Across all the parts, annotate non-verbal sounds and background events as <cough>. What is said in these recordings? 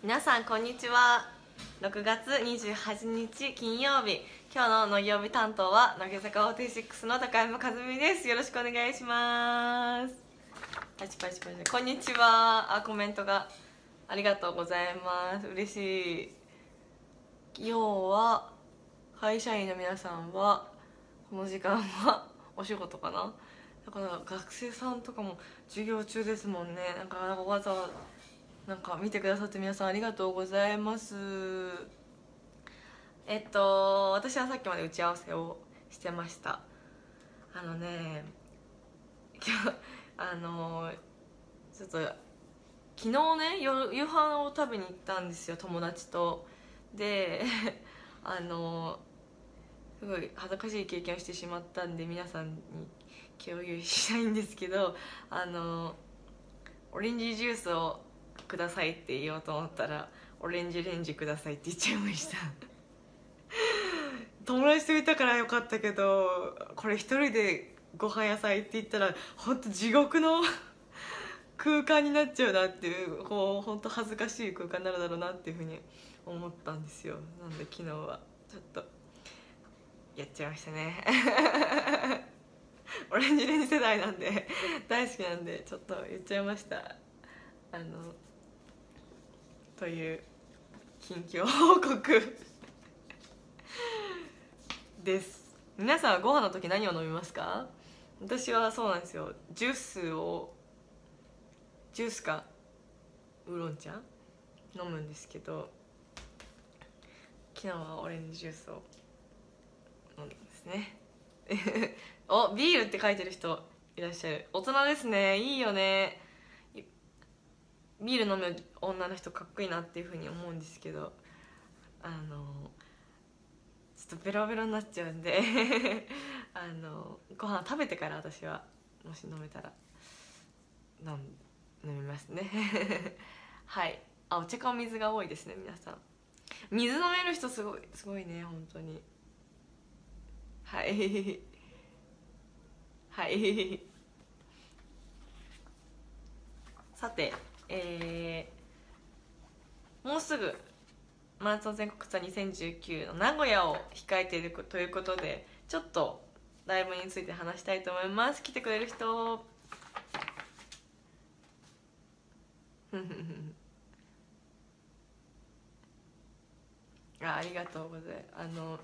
皆さんこんにちは。6月28日金曜日。今日の乃木曜日担当は乃木坂46の高山和美です。よろしくお願いします。パチパチパチこんにちは。あコメントがありがとうございます。嬉しい。要は会社員の皆さんはこの時間はお仕事かな？だから学生さんとかも授業中ですもんね。なんかわざわざなんか見てくださって皆さんありがとうございます。えっと私はさっきまで打ち合わせをしてました。あのね今日 <laughs> あのちょっと昨日ね夜夕飯を食べに行ったんですよ友達と。で <laughs> あのすごい恥ずかしい経験をしてしまったんで皆さんに共有したいんですけどあのオレンジジュースをくださいって言おうと思ったらオレンジレンジくださいって言っちゃいました。友達といたからよかったけどこれ一人でご飯屋さん行って言ったら本当地獄の空間になっちゃうなっていうこう本当恥ずかしい空間になるだろうなっていうふうに思ったんですよ。なんで昨日は。ちょっとやっちゃいましたね。<laughs> オレンジレンジ世代なんで大好きなんでちょっと言っちゃいました。あのという近況報告。<laughs> です。皆さんはご飯の時何を飲みますか？私はそうなんですよ。ジュースをジュースかウーロン茶？飲むんですけど昨日はオレンジジュースを飲んだんですね。<laughs> おビールって書いてる人いらっしゃる。大人ですね。いいよね。ビール飲む女の人かっこいいなっていうふうに思うんですけどあのちょっとベロベロになっちゃうんで <laughs> あのご飯食べてから私はもし飲めたら飲飲みますね。<laughs> はい。あお茶かお水が多いですね皆さん。水飲める人すごいすごいね本当に。はい。はい。さてえー、もうすぐマラソン全国ツアー2019の名古屋を控えているということでちょっとライブについて話したいと思います。来てくれる人。<laughs> あありがとうございます。あの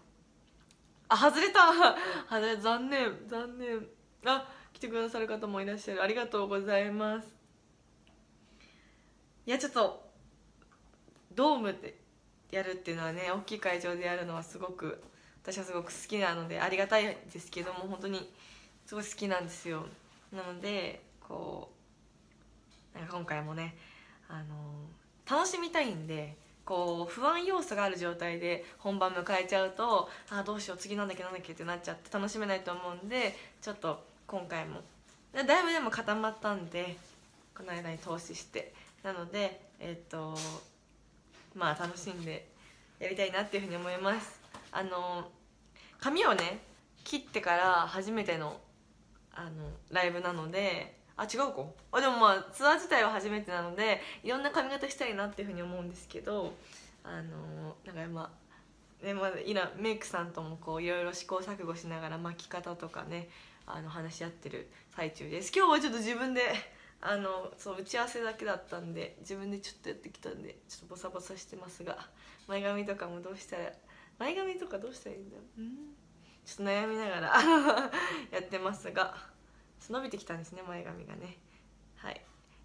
あ外れた。<laughs> 外れ残念残念。あ来てくださる方もいらっしゃる。ありがとうございます。いやちょっとドームでやるっていうのはね大きい会場でやるのはすごく私はすごく好きなのでありがたいですけども本当にすごい好きなんですよ。なのでこうなんか今回もねあの楽しみたいんでこう不安要素がある状態で本番迎えちゃうとあどうしよう次なんだっけなんだっけってなっちゃって楽しめないと思うんでちょっと今回も。だいぶでも固まったんでこの間に投資して。なのでえっ、とまあ楽しんでやりたいなっていうふうに思います。あの髪をね切ってから初めてのあのライブなのであ違うか。あでもまあツアー自体は初めてなのでいろんな髪型したいなっていうふうに思うんですけどあのなんかまあねまだ今メイクさんともこういろいろ試行錯誤しながら巻き方とかねあの話し合ってる最中です。今日はちょっと自分であのそう打ち合わせだけだったんで自分でちょっとやってきたんでちょっとボサボサしてますが前髪とかもどうしたら前髪とかどうしたらいいんだろう？うん。ちょっと悩みながら <laughs> やってますが伸びてきたんですね前髪がね。はい。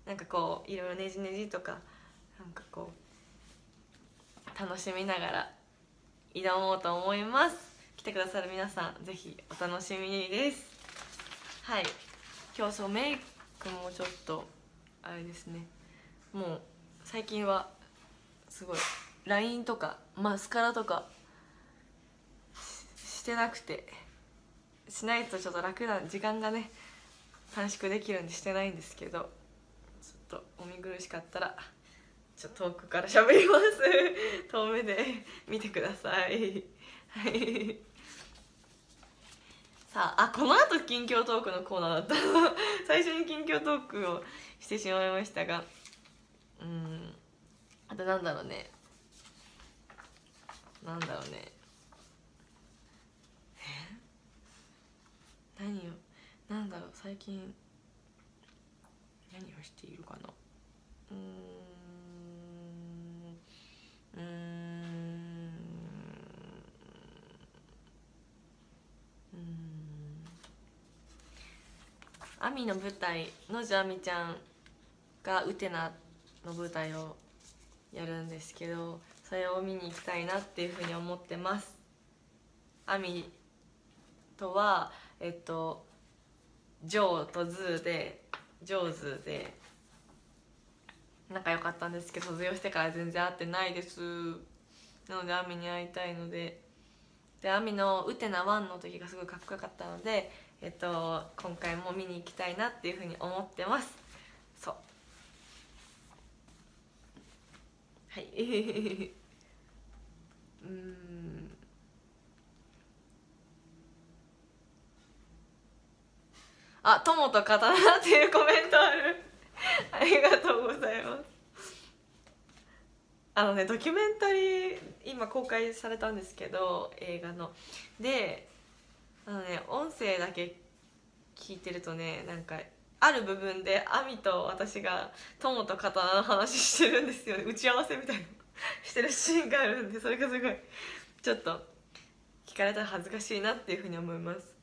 なんかこういろいろねじねじとかなんかこう楽しみながら挑もうと思います。来てくださる皆さんぜひお楽しみにです。はい。今日そうメイクもちょっとあれですね。もう最近はすごい LINE とかマスカラとかしてなくてしないとちょっと楽な時間がね短縮できるんでしてないんですけどちょっとお見苦しかったらちょっと遠くから喋ります。遠目で見てください。はい。さああこのあと近況トークのコーナーだった。<laughs> 最初に近況トークをしてしまいましたがうん。あとなんだろうね。なんだろうね。え？何を？なんだろう。最近何をしているかな？うん。うん。アミの舞台野地亜美ちゃんがウテナの舞台をやるんですけどそれを見に行きたいなっていうふうに思ってます。アミとはえっとジョーとズーでジョーズで仲良かったんですけど卒業してから全然会ってないです。なのでアミに会いたいので。でアミのウテナ1の時がすごいかっこよかったのでえっと今回も見に行きたいなっていうふうに思ってます。そう。はい。<laughs> うん。あ友と刀っていうコメントある。<laughs> ありがとうございます。あのねドキュメンタリー今公開されたんですけど映画の。で声だけ聞いてるとねなんかある部分で亜美と私が友と刀の話してるんですよね。打ち合わせみたいな。してるシーンがあるんでそれがすごいちょっと聞かれたら恥ずかしいなっていうふうに思います。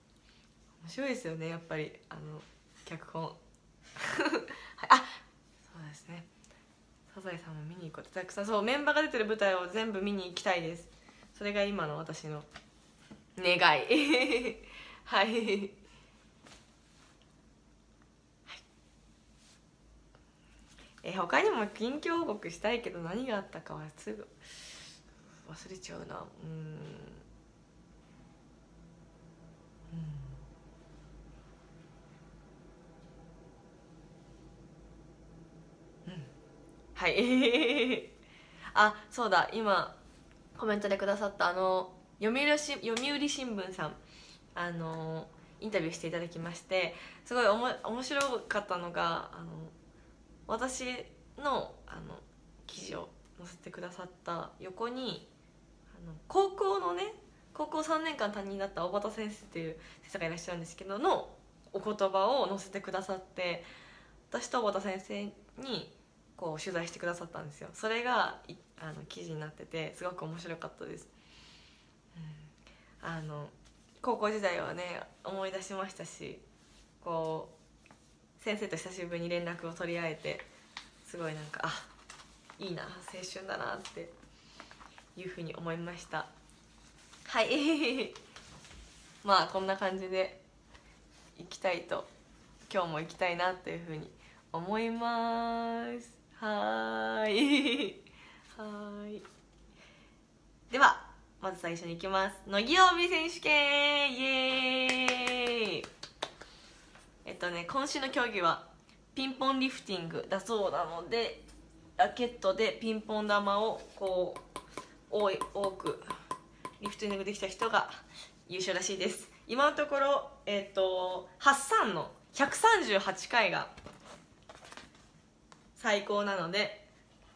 面白いですよねやっぱり。あの脚本。<laughs> はい。あそうですね。サザエさんも見に行こうって。たくさん。そうメンバーが出てる舞台を全部見に行きたいです。それが今の私の願い。はい。え他にも近況報告したいけど何があったかはすぐ忘れちゃうな。うんうん。うん。はい。<laughs> あそうだ。今コメントでくださったあの読売し読売新聞さん。あのインタビューしていただきましてすごいおも面白かったのがあの私のあの記事を載せてくださった横にあの高校のね高校3年間担任だった小畑先生っていう先生がいらっしゃるんですけどのお言葉を載せてくださって私と小畑先生にこう取材してくださったんですよ。それがあの記事になっててすごく面白かったです、うん、あの高校時代はね思い出しましたしこう先生と久しぶりに連絡を取り合えてすごいなんかあいいな青春だなっていうふうに思いました。はい。<laughs> まあこんな感じで行きたいと今日も行きたいなというふうに思います。はーい。<laughs> はーい。ではまず最初に行きます。乃木曜日選手権イエーイ。えっとね今週の競技はピンポンリフティングだそうなのでラケットでピンポン玉をこう多い多くリフティングできた人が優勝らしいです。今のところえっ、とハッサンの138回が最高なので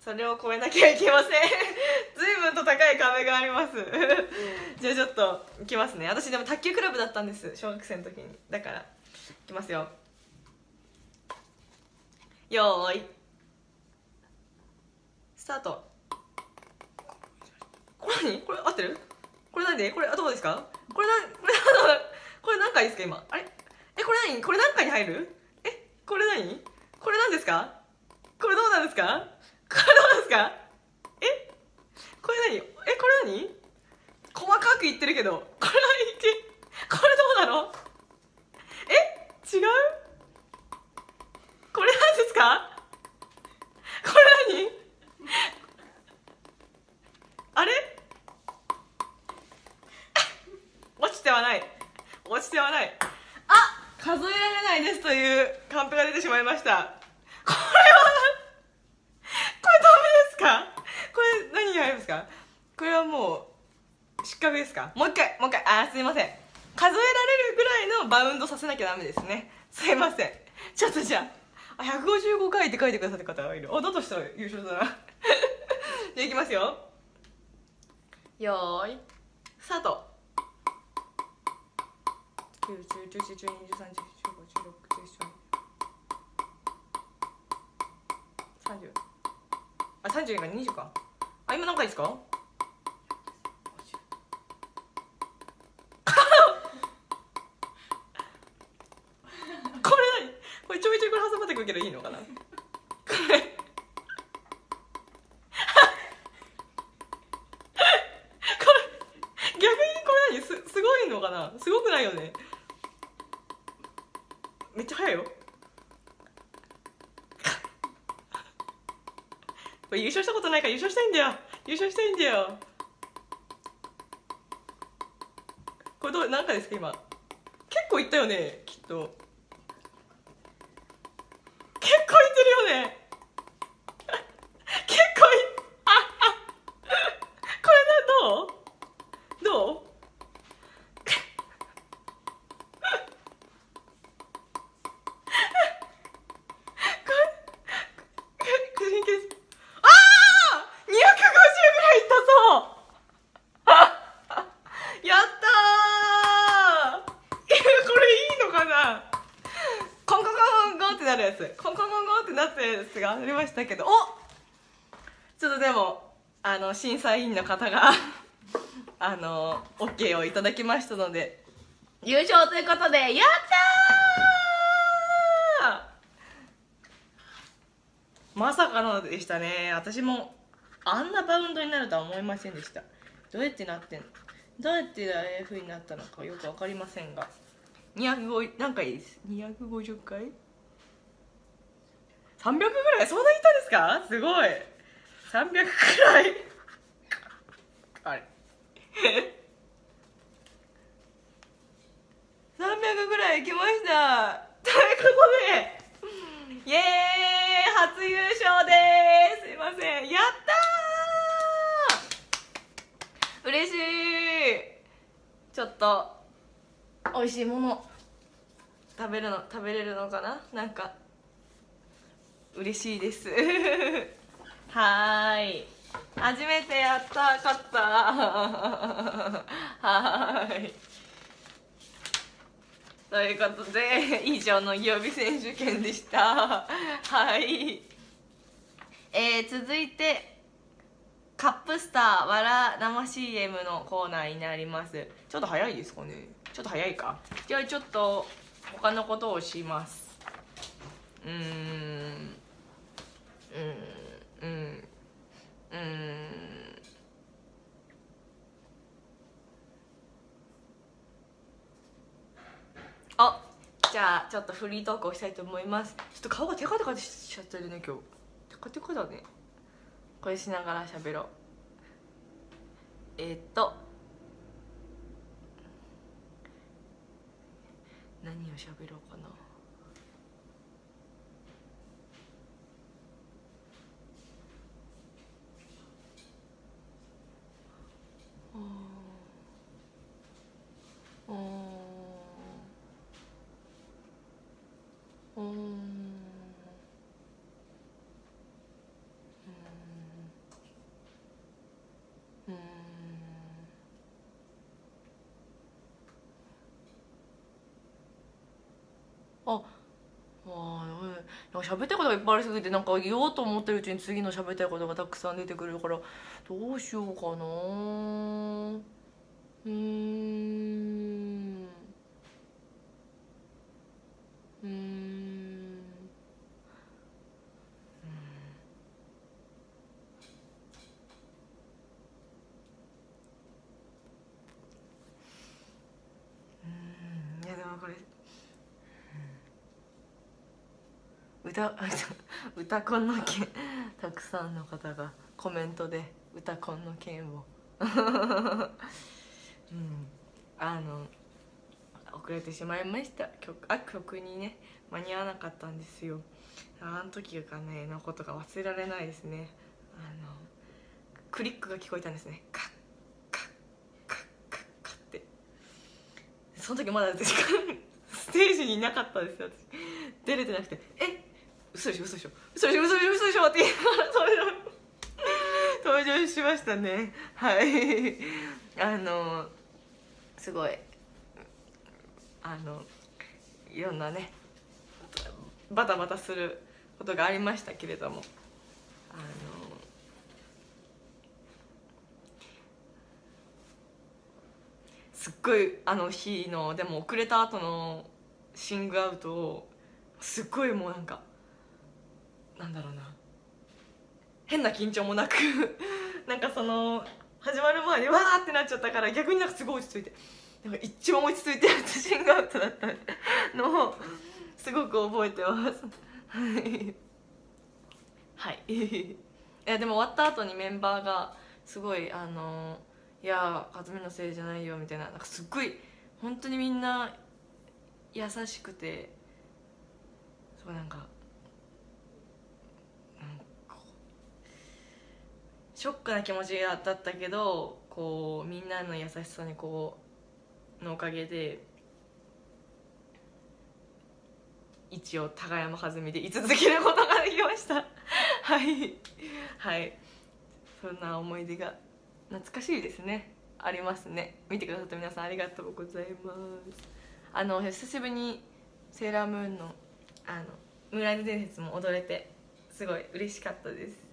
それを超えなきゃいけません。<laughs> 随分と高い壁があります。じゃあちょっといきますね。私でも卓球クラブだったんです。小学生の時に。だからいきますよ。よーい。スタート。これ何？これ合ってる？これ何で？これあどこですか？これなこれこれ何回ですか今？あれ？えこれ何？これ何回に入る？えこれ何？これ何ですか？これどうなんですか？これどうですか？え？これ何？えこれ何？細かく言ってるけどこれ何って？これどうなの？え？違う？これ何ですか？これ何？あれ？落ちてはない。落ちてはない。あ数えられないですというカンペが出てしまいました。ですか？もう一回もう一回。あすいません。数えられるぐらいのバウンドさせなきゃダメですね。すいません。ちょっとじゃあ155回って書いてくださった方がいる。あだとしたら優勝だな。<laughs> じゃあいきますよ。よーいスタート。あ1 30 2 3 2 20いこれ挟まってくけどいいのかな？これこれ逆にこれ何？すすごいのかな？すごくないよね？めっちゃ早いよ。これ優勝したことないから優勝したいんだよ。優勝したいんだよ。これどう何回ですか今？結構いったよねきっと。ね結構いああこれなどうどうこれこれ真剣ですああ250ぐらいいったそうやったーこれいいのかなコンコンコンコンってなるやつコンコンコンコンってなったやつがありましたけどおちょっとでもあの審査員の方が <laughs> あの OK をいただきましたので。優勝ということでやったー!まさかのでしたね。私もあんなバウンドになるとは思いませんでした。どうやってなってんの？どうやってああいう風になったのかよく分かりませんが。250何回です。250回？300ぐらい？そんなにいたんですか？すごい。300くらいあれ。<laughs> 300ぐらい行きました。ということで。イエーイ。初優勝です。すいません。やったー。嬉しい。ちょっと美味しいもの。食べるの食べれるのかな？なんか嬉しいです。<laughs> はーい。初めてやった勝った。はーい。ということで以上の曜日選手権でした。はい。えー、続いてカップスターわら生 CM のコーナーになります。ちょっと早いですかね。ちょっと早いか。じゃあちょっと他のことをします。うーんうん。うん。うん。あじゃあちょっとフリートークをしたいと思います。ちょっと顔がテカテカしちゃってるね今日。テカテカだね。これしながら喋ろう。えー、っと。何を喋ろうかな。あーあーうんうんああなんか喋りたいことがいっぱいありすぎてなんか言おうと思ってるうちに次の喋りたいことがたくさん出てくるからどうしようかな。うんうんいやでもこれ歌 <laughs> 歌コンの件たくさんの方がコメントで歌コンの件を。<laughs> うん。あの遅れてしまいました。曲あ曲にね間に合わなかったんですよ。あの時がねのことが忘れられないですね。あのクリックが聞こえたんですね。カッカッカッカッカッって。その時まだ私 <laughs> ステージにいなかったですよ私。出れてなくて「え嘘でしょ嘘でしょ。嘘でしょ嘘でしょ嘘でしょ」って。言いながら登場しましたね。はい。<laughs> あのすごい。あのいろんなねバタバタすることがありましたけれども。あのすっごいあの日のでも遅れた後のシングアウトをすっごいもうなんかなんだろうな。変な緊張もなく。<laughs> なんかその始まる前にわーってなっちゃったから逆になんかすごい落ち着いて。なんか一番落ち着いてやったシングアウトだったのをすごく覚えてます。はい。はい。やでも終わった後にメンバーがすごいあのいや和美のせいじゃないよみたいななんかすっごい本当にみんな優しくてそうなんかショックな気持ちだったけどこうみんなの優しさにこうのおかげで一応高山和美で居続けることができました。<laughs> はい。はい。そんな思い出が懐かしいですね。ありますね。見てくださった皆さんありがとうございます。あの久しぶりにセーラームーンのあのムーライト伝説も踊れてすごい嬉しかったです。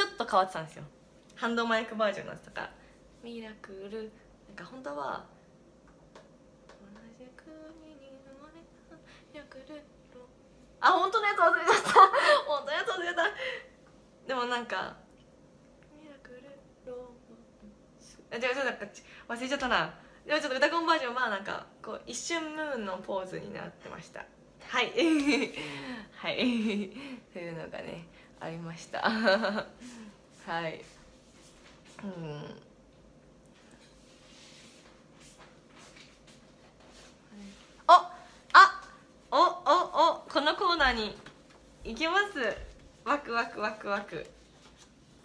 ちょっと変わってたんですよ。ハンドマイクバージョンになってたか。らミラクル。なんか本当は同じ国に生まれた。ミラクル。あ本当のやつ忘れちゃった。本当のやつ忘れた。でもなんかミラクルローマン違う違うなんか忘れちゃったな。でもちょっと歌コンバージョンはなんかこう一瞬ムーンのポーズになってました。はい。<laughs> はい。<laughs> というのがねありました。<laughs> はい。うん。おあおおおこのコーナーに行きます。ワクワクワクワク。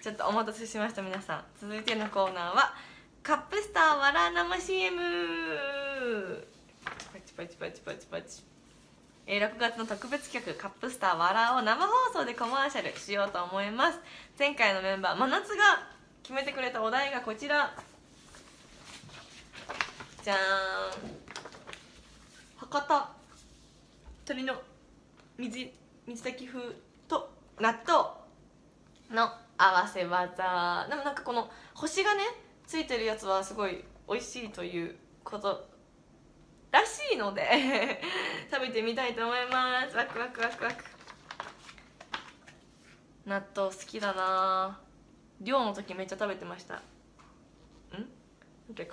ちょっとお待たせしました皆さん。続いてのコーナーはカップスターわら生 CM パチパチパチパチパチ。えー、6月の特別企画カップスターわらを生放送でコマーシャルしようと思います。前回のメンバー真夏が決めてくれたお題がこちら。じゃーん。博多。鶏の水水炊き風と納豆。の合わせ技。でもなんかこの星がねついてるやつはすごい美味しいということらしいので <laughs> 食べてみたいと思います。ワクワクワクワク。納豆好きだな。寮の時めっちゃ食べてました。ん？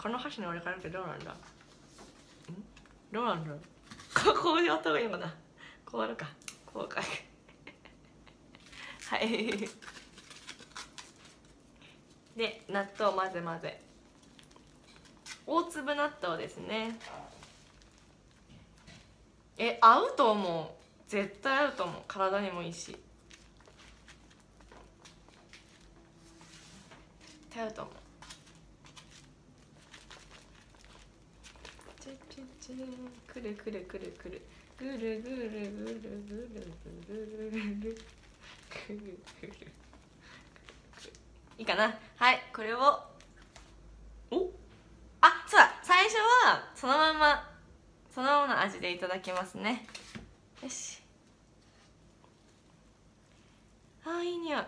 この箸の折り方ってどうなんだ？ん？どうなんだ <laughs> こう？やった方がいいのかなこうやるか。こうか。<laughs> はい。で納豆混ぜ混ぜ。大粒納豆ですね。え合うと思う。絶対合うと思う。体にもいいし。絶対合う。と思うくるくるくるくる。ぐるぐるぐるぐるぐるぐるぐるぐるぐるいいかなはいこれをおあそうだ最初はそのままそのままの味でいただきますね。よし。あーいい匂い。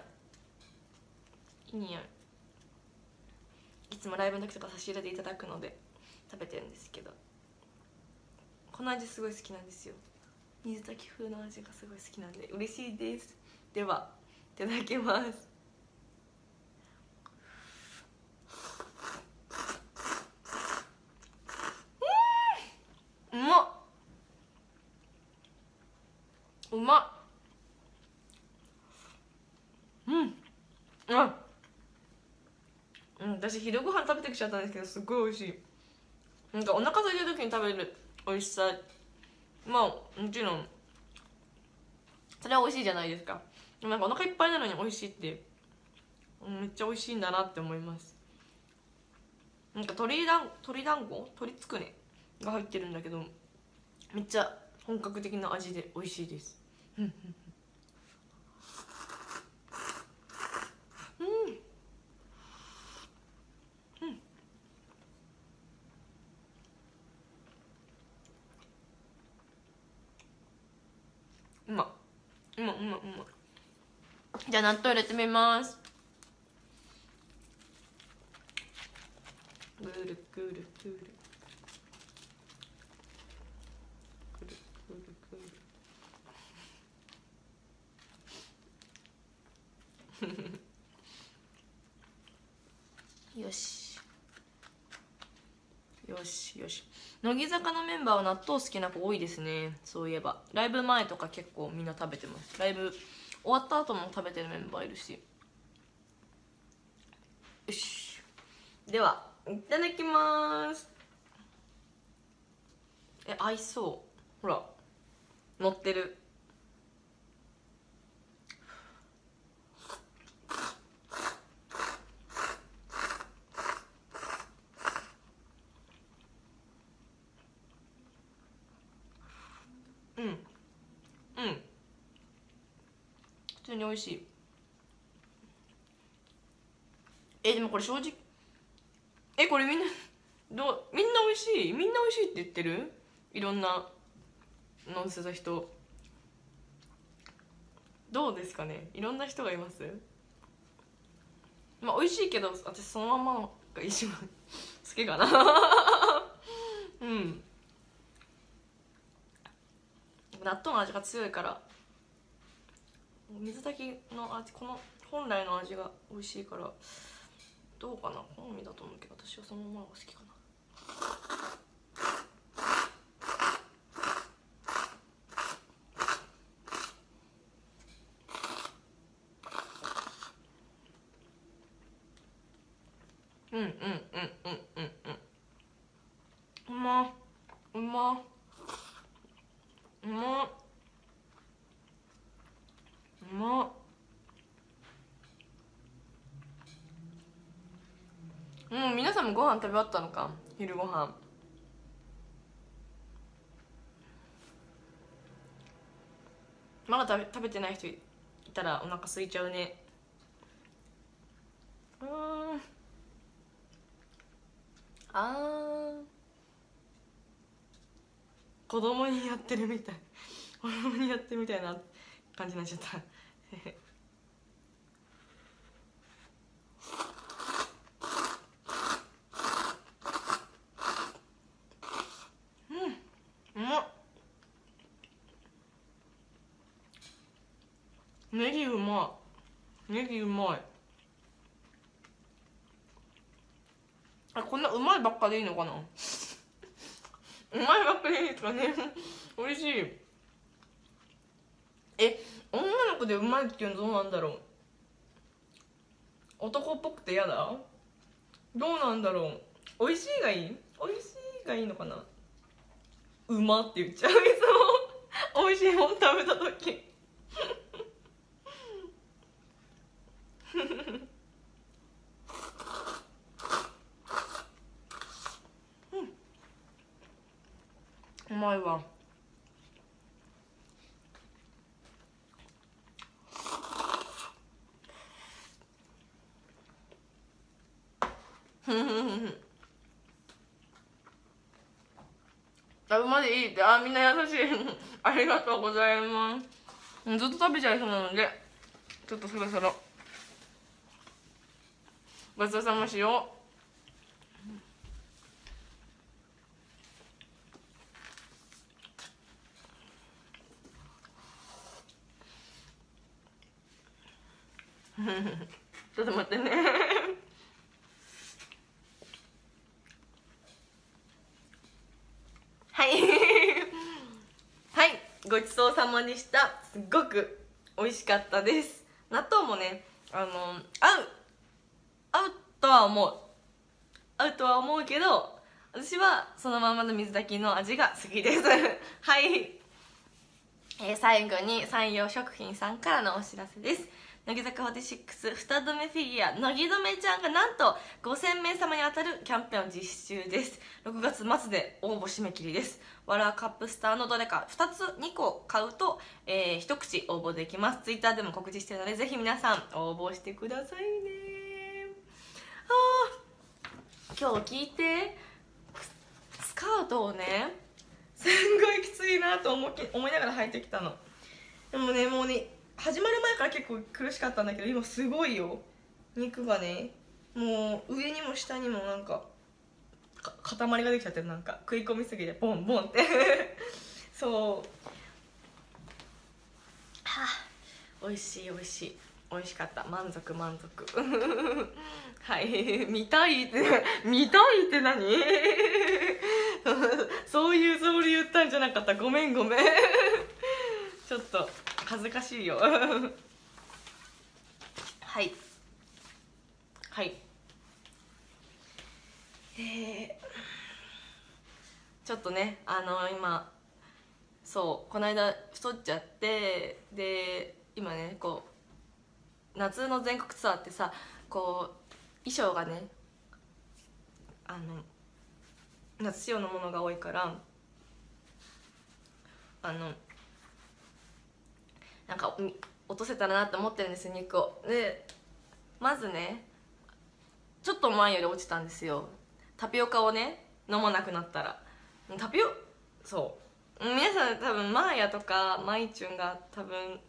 いい匂い。いつもライブの時とか差し入れでいただくので食べてるんですけど。この味すごい好きなんですよ。水炊き風の味がすごい好きなんで嬉しいです。ではいただきますうまっうまっうんあうん私昼ご飯食べてきちゃったんですけどすごい美味しい。なんかお腹空いた時に食べる。美味しさ。まあもちろん。それは美味しいじゃないですか。でもなんかお腹いっぱいなのに美味しいって。めっちゃ美味しいんだなって思います。なんか鶏だん鶏団子？鶏つくね？が入ってるんだけどめっちゃ本格的な味で美味しいです。うんうまいうまいじゃあ納豆入れてみます。ぐるぐるぐるぐるぐるぐるよしよしよし乃木坂のメンバーは納豆好きな子多いですね。そういえば。ライブ前とか結構みんな食べてます。ライブ終わった後も食べてるメンバーいるし。よし。ではいただきます。え合いそう。ほら。乗ってるうんうん普通に美味しい。えでもこれ正直えこれみんなどうみんな美味しい？みんな美味しいって言ってる？いろんなのせた人。どうですかね？いろんな人がいます？まあ美味しいけど私そのまんまが一番 <laughs> 好きかな。<laughs> うん。納豆の味が強いから。水炊きの味この本来の味が美味しいからどうかな？好みだと思うけど私はそのままが好きかな。うんうんうんうんうんうんうまっうまっうまっうまっうん皆さんもご飯食べ終わったのか昼ご飯。まだ食べ食べてない人いたらお腹空いちゃうね。うん。あー。子供にやってるみたい。子供にやってるみたいな感じになっちゃったうんうまっネギうまい。ネギうまい。あこんなうまいばっかでいいのかな？うまいばっかりいいですかね。美味しい。え女の子でうまいっていうのどうなんだろう？男っぽくて嫌だ？どうなんだろう？美味しいがいい？美味しいがいいのかな？うまって言っちゃう。いつも美味しいもん食べた時。うまいわ。あうまでいいって。あみんな優しい。<laughs> ありがとうございます。ずっと食べちゃいそうなのでちょっとそろそろ。ごちそうさましよう。ちょっと待ってね。はい。はい。ごちそうさまでした。すっごく美味しかったです。納豆もねあの合う。合うとは思う。合うとは思うけど私はそのままの水炊きの味が好きです。<laughs> はい、えー最後に山陽食品さんからのお知らせです。乃木坂46二度目フィギュア乃木留ちゃんがなんと5000名様に当たるキャンペーンを実施中です。6月末で応募締め切りです。ワラーカップスターのどれか2つ2個買うと、えー一口応募できます。ツイッターでも告知してるのでぜひ皆さん応募してくださいね。今日聞いて。スカートをねすんごいきついなと思き思いながら履いてきたの。でもねもうね始まる前から結構苦しかったんだけど今すごいよ。肉がねもう上にも下にもなんか塊ができちゃってる。なんか食い込みすぎてボンボンって。<laughs> そう。はあ美味しい美味しい。美味しかった。満足満足。見たいって <laughs> 見たいって何？<laughs> そういうつもり言ったんじゃなかった。ごめんごめん。<laughs> ちょっと恥ずかしいよ。はい。はい。えー、ちょっとねあの今そうこの間太っちゃってで今ねこう夏の全国ツアーってさこう衣装がねあの夏仕様のものが多いからあのなんか落とせたらなって思ってるんです肉を。でまずねちょっと前より落ちたんですよ。タピオカをね飲まなくなったら。タピオそう。皆さん多分マーヤとかマイチュンが多分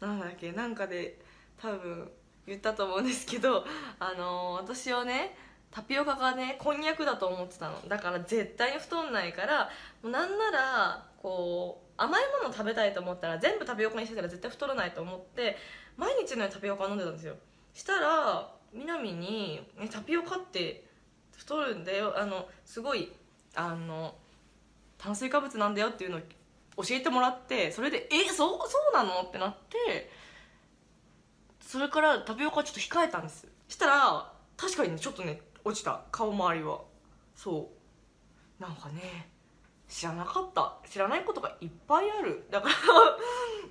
なんだっけなんかで多分言ったと思うんですけどあのー、私はねタピオカがねこんにゃくだと思ってたの。だから絶対に太んないからもうなんならこう甘いもの食べたいと思ったら全部タピオカにしてたら絶対太らないと思って毎日のようにタピオカ飲んでたんですよ。したら南に、ね、タピオカって太るんだよ。あのすごいあの炭水化物なんだよっていうのを教えてもらってそれでえそうそうなの？ってなってそれからタピオカちょっと控えたんです。したら確かにねちょっとね落ちた。顔周りは。そう。なんかね知らなかった。知らないことがいっぱいある。だから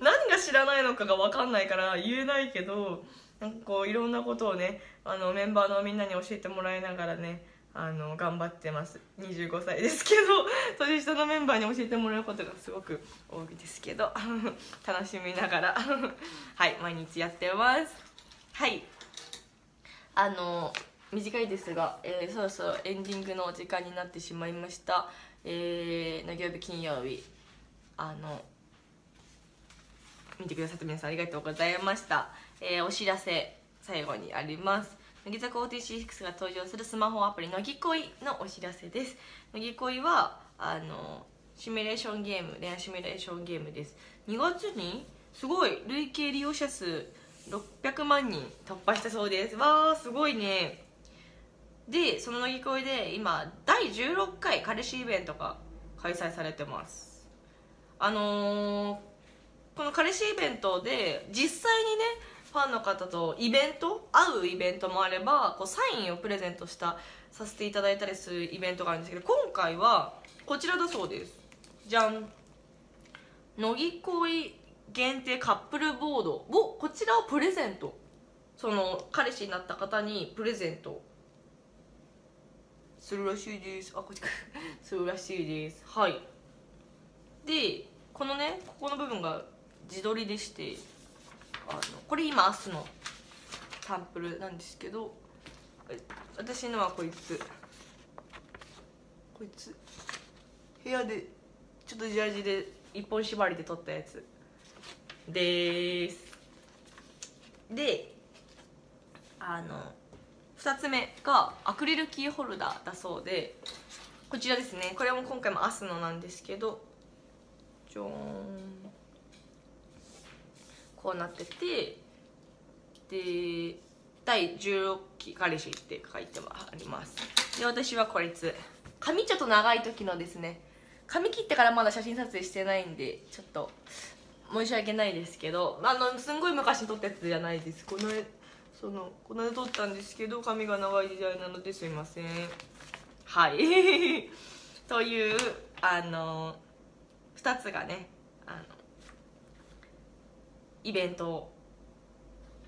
<laughs> 何が知らないのかが分かんないから言えないけどなんかこういろんなことをねあのメンバーのみんなに教えてもらいながらねあの頑張ってます。25歳ですけど <laughs> 年下のメンバーに教えてもらうことがすごく多いですけど <laughs> 楽しみながら。<laughs> はい毎日やってます。はい。あの短いですが、えー、そろそろエンディングのお時間になってしまいました。えー、の曜日？金曜日。あの見てくださった皆さんありがとうございました、えー、お知らせ最後にあります。乃木坂46が登場するスマホアプリ乃木恋のお知らせです。乃木恋はあのシミュレーションゲーム恋愛シミュレーションゲームです。2月にすごい累計利用者数600万人突破したそうです。わーすごいね。でその乃木恋で今第16回彼氏イベントが開催されてます。あのー、この彼氏イベントで実際にねファンの方とイベント会うイベントもあればこうサインをプレゼントしたさせていただいたりするイベントがあるんですけど今回はこちらだそうですじゃん乃木恋限定カップルボードをこちらをプレゼント。その彼氏になった方にプレゼントするらしいです。あこっちか。するらしいです。はい。でこのねここの部分が自撮りでしてこれ今明日のサンプルなんですけど私のはこいつ。こいつ？部屋でちょっとジャージで一本縛りで撮ったやつ。です。であの2つ目がアクリルキーホルダーだそうでこちらですね。これも今回もアスノなんですけどじゃーんこうなっててで第16期彼氏って書いてあります。で私はこいつ。髪ちょっと長い時のですね。髪切ってからまだ写真撮影してないんでちょっと申し訳ないですけどあのすんごい昔撮ったやつじゃないです。このそのこの間撮ったんですけど髪が長い時代なのですいません。はい。<laughs> というあの2つがねあのイベント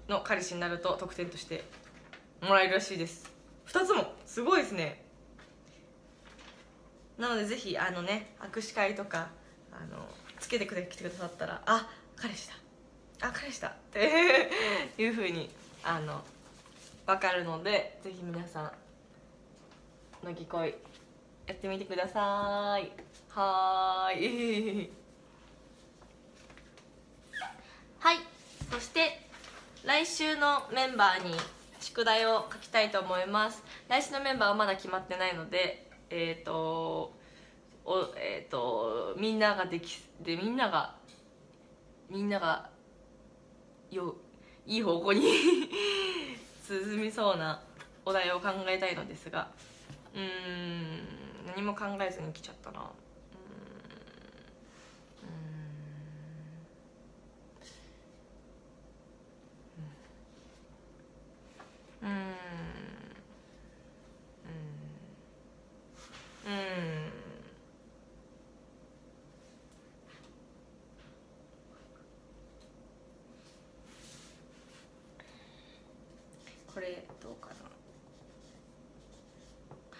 の彼氏になると特典としてもらえるらしいです。2つもすごいですね。なのでぜひあのね握手会とかあのつけてくれ来てくださったらあ彼氏だ。あ彼氏だ。って <laughs> いうふうにあの分かるのでぜひ皆さん乃木恋やってみてください。はーいはいそして来週のメンバーに宿題を書きたいと思います。来週のメンバーはまだ決まってないのでえっ、ー、とおえっ、ー、とみんなができでみんながみんながよいい方向に <laughs> 進みそうなお題を考えたいのですがうーん何も考えずに来ちゃったな。うん。うん。うん。これどうかな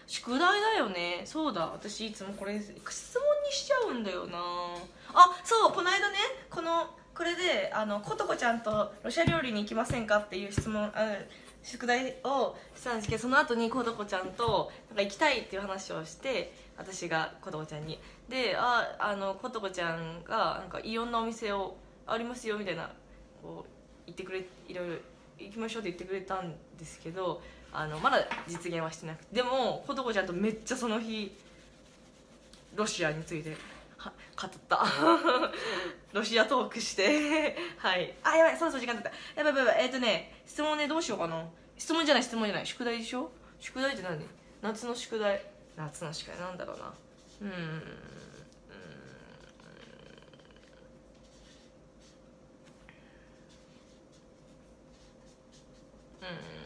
宿題だよねそうだ私いつもこれ質問にしちゃうん。だよなあそうこの間ねこのこれであのことこちゃん。とロシア料理に行きません。かっていう質問あ宿題をしたんですけどその後にことこちゃんとなんか行きたいっていう話をして私がことこちゃんにでああのことこちゃんがなんかいろんなお店をありますよみたいなこう言ってくれいろいろ行きましょうって言ってくれたんですけどあのまだ実現はしてなくて。でもことこちゃんとめっちゃその日ロシアについて語った。<laughs> ロシアトークして。<laughs> はい。あやばい。そろそろ時間だった。やばいやばいえっ、ー、とね質問ねどうしようかな。質問じゃない質問じゃない。宿題でしょ？宿題って何？夏の宿題。夏の宿題。なんだろうな。うん。うん。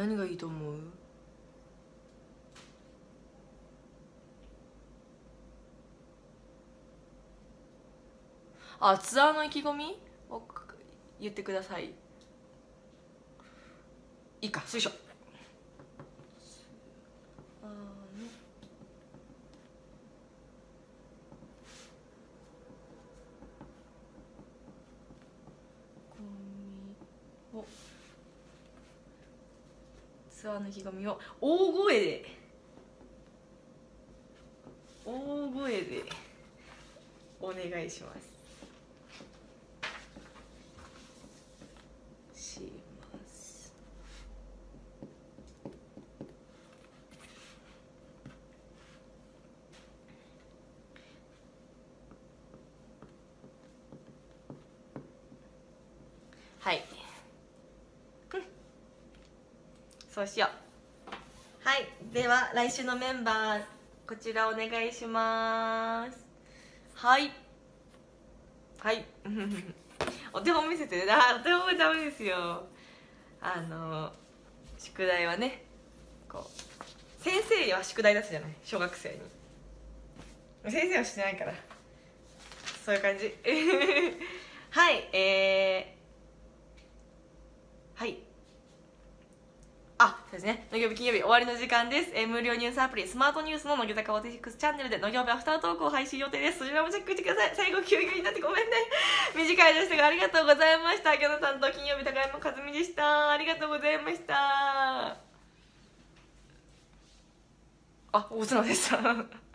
何がいいと思う？あツアーの意気込み？を言ってください。いいかよいしょツアーの意気込みを大声で。大声でお願いしますしますはいそうしよう。はいでは来週のメンバーこちらお願いします。はい。はい。<laughs> お手本見せてあお手本ダメですよ。あの宿題はねこう先生には宿題出すじゃない？小学生に。先生はしてないから。そういう感じ。<laughs> はいえー、はいあ、そうですね。農業日金曜日終わりの時間です。えー、無料ニュースアプリ、スマートニュースの乃木坂オティックスチャンネルで農業日アフタートークを配信予定です。そちらもチェックしてください。最後、急になってごめんね。<laughs> 短いでしたが、ありがとうございました。ギョナさんと金曜日高山和美でした。ありがとうございました。あ、大津野でした。